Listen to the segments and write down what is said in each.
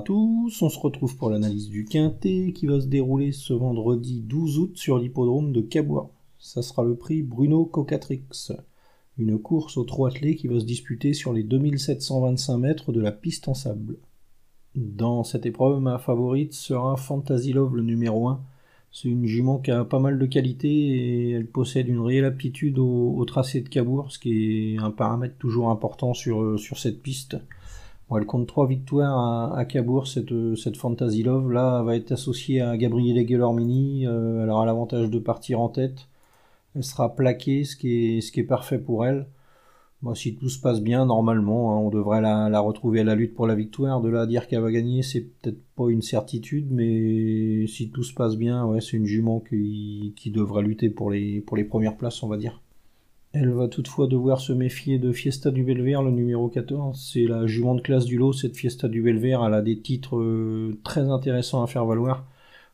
tous, on se retrouve pour l'analyse du Quintet qui va se dérouler ce vendredi 12 août sur l'hippodrome de Cabourg. Ça sera le prix Bruno Cocatrix, une course au trot attelé qui va se disputer sur les 2725 mètres de la piste en sable. Dans cette épreuve, ma favorite sera Fantasy Love le numéro 1. C'est une jument qui a pas mal de qualité et elle possède une réelle aptitude au, tracé de Cabourg, ce qui est un paramètre toujours important sur, sur cette piste elle compte trois victoires à, Cabourg, cette, Fantasy Love. Là, va être associée à Gabriele Guillermini. Euh, elle aura l'avantage de partir en tête. Elle sera plaquée, ce qui est, parfait pour elle. si tout se passe bien, normalement, hein, on devrait la, retrouver à la lutte pour la victoire. De là à dire qu'elle va gagner, c'est peut-être pas une certitude, mais si tout se passe bien, ouais, c'est une jument qui, qui devrait lutter pour les, pour les premières places, on va dire. Elle va toutefois devoir se méfier de Fiesta du Belver, le numéro 14. C'est la jument de classe du lot, cette Fiesta du Belver. Elle a des titres euh, très intéressants à faire valoir.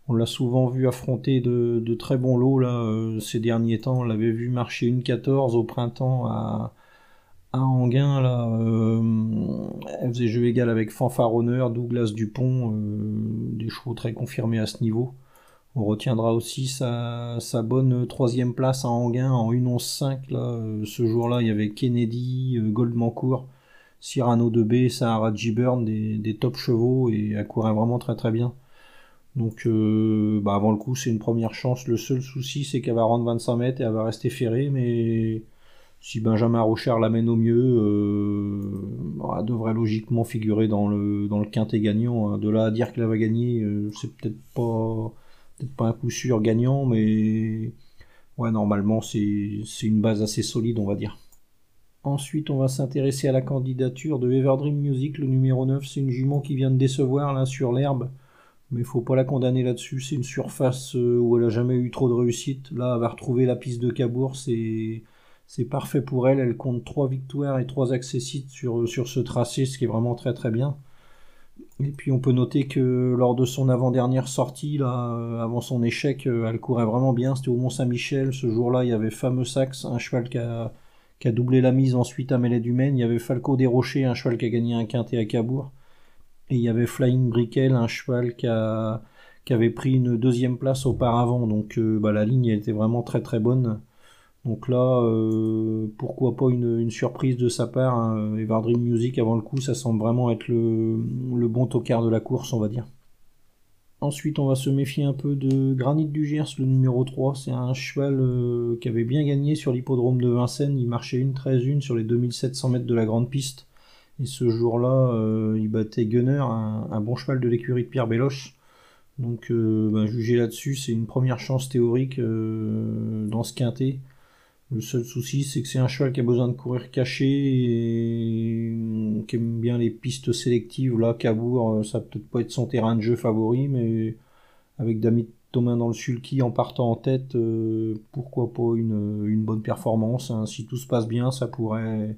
On l'a souvent vu affronter de, très bons lots euh, ces derniers temps. On l'avait vu marcher une 14 au printemps à, à Anguin. Là, euh, elle faisait jeu égal avec Fanfaronneur, Douglas Dupont, des chevaux très confirmés à ce niveau. On retiendra aussi sa, bonne troisième place à Anguin en 1.11.5. Euh, ce jour-là, il y avait Kennedy, euh, Goldmancourt, Cyrano de B, Sahara Giburn, des, des top chevaux et elle courait vraiment très très bien. Donc euh, bah, avant le coup, c'est une première chance. Le seul souci, c'est qu'elle va rendre 25 mètres et elle va rester ferrée, mais si Benjamin Rocher l'amène au mieux, elle devrait logiquement figurer dans le, dans le quintet gagnant. Hein. De là à dire qu'elle va gagner, c'est peut-être pas peut-être pas un coup sûr gagnant, mais ouais, normalement c'est une base assez solide, on va dire. Ensuite, on va s'intéresser à la candidature de Everdream Music, le numéro 9. C'est une jument qui vient de décevoir là sur l'herbe, mais il faut pas la condamner là-dessus. C'est une surface euh, où elle a jamais eu trop de réussite. Là, elle va retrouver la piste de Cabourg, c'est parfait pour elle. Elle compte 3 victoires et 3 accessites sur, sur ce tracé, ce qui est vraiment très très bien. Et puis on peut noter que lors de son avant-dernière sortie, là, euh, avant son échec, euh, elle courait vraiment bien. C'était au Mont-Saint-Michel. Ce jour-là, il y avait Fameux Saxe, un cheval qui a, doublé la mise ensuite à Mêlée du Maine. Il y avait Falco des Rochers, un cheval qui a gagné un quintet à Cabourg. Et il y avait Flying Brickell, un cheval qui, avait pris une deuxième place auparavant. Donc euh, bah, la ligne était vraiment très très bonne. Donc là, euh, pourquoi pas une, surprise de sa part. Hein. Everdream Music avant le coup, ça semble vraiment être le, bon tocard de la course, on va dire. Ensuite, on va se méfier un peu de Granit du Gers, le numéro 3. C'est un cheval euh, qui avait bien gagné sur l'hippodrome de Vincennes. Il marchait une 13-1 sur les 2700 mètres de la grande piste. Et ce jour-là, euh, il battait Gunner, un, bon cheval de l'écurie de Pierre Béloche. Donc, ben, juger là-dessus, c'est une première chance théorique dans ce quintet. Le seul souci, c'est que c'est un cheval qui a besoin de courir caché et qui aime bien les pistes sélectives. Là, Cabourg, euh, ça peut-être pas être son terrain de jeu favori, mais avec Damit Thomas dans le sulky en partant en tête, euh, pourquoi pas une, bonne performance. Hein. Si tout se passe bien, ça pourrait,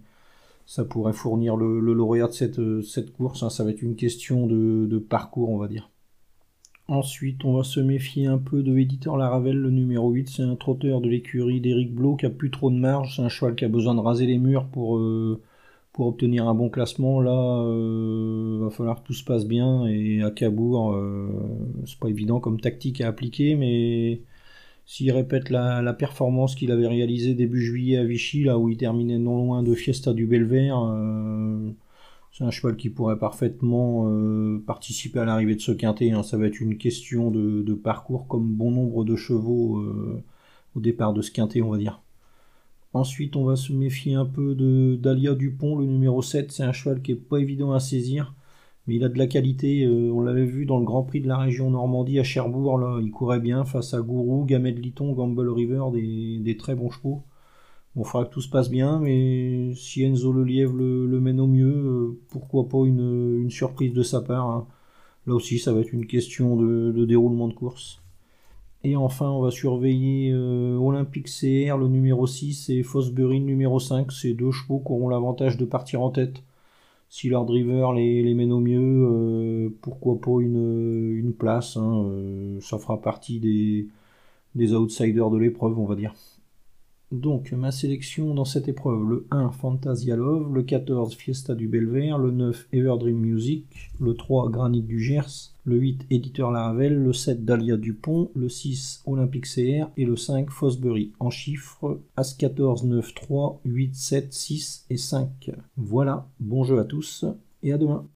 ça pourrait fournir le, lauréat de cette, course. Hein. Ça va être une question de parcours, on va dire. Ensuite, on va se méfier un peu de Éditeur Laravel, le numéro 8. C'est un trotteur de l'écurie d'Éric Blo qui a plus trop de marge. C'est un cheval qui a besoin de raser les murs pour, euh, pour obtenir un bon classement. Là, euh, va falloir que tout se passe bien. Et à Cabourg, euh, c'est pas évident comme tactique à appliquer, mais s'il répète la, la performance qu'il avait réalisée début juillet à Vichy, là où il terminait non loin de Fiesta du Belvert, euh, c'est un cheval qui pourrait parfaitement euh, participer à l'arrivée de ce quintet. Hein. Ça va être une question de, parcours comme bon nombre de chevaux euh, au départ de ce quintet, on va dire. Ensuite, on va se méfier un peu de d'Alia Dupont, le numéro 7. C'est un cheval qui est pas évident à saisir, mais il a de la qualité. Euh, on l'avait vu dans le Grand Prix de la région Normandie à Cherbourg. Là, il courait bien face à Gourou, Gamed Liton, Gamble River, des très bons chevaux. Il faudra que tout se passe bien, mais si Enzo Lelièvre le, le mène au mieux, euh, pourquoi pas une, surprise de sa part. Hein. Là aussi, ça va être une question de, déroulement de course. Et enfin, on va surveiller euh, Olympique CR, le numéro 6, et Fosbury, le numéro 5. Ces deux chevaux qui auront l'avantage de partir en tête. Si leur driver les, mène au mieux, euh, pourquoi pas une, place. Hein, ça fera partie des outsiders de l'épreuve, on va dire. Donc, ma sélection dans cette épreuve, le 1, Fantasia Love, le 14, Fiesta du Belver, le 9, Everdream Music, le 3, Granit du Gers, le 8, Éditeur Laravel, le 7, Dahlia Dupont, le 6, Olympique CR et le 5, Fosbury. En chiffres, As 14, 9, 3, 8, 7, 6 et 5. Voilà, bon jeu à tous et à demain.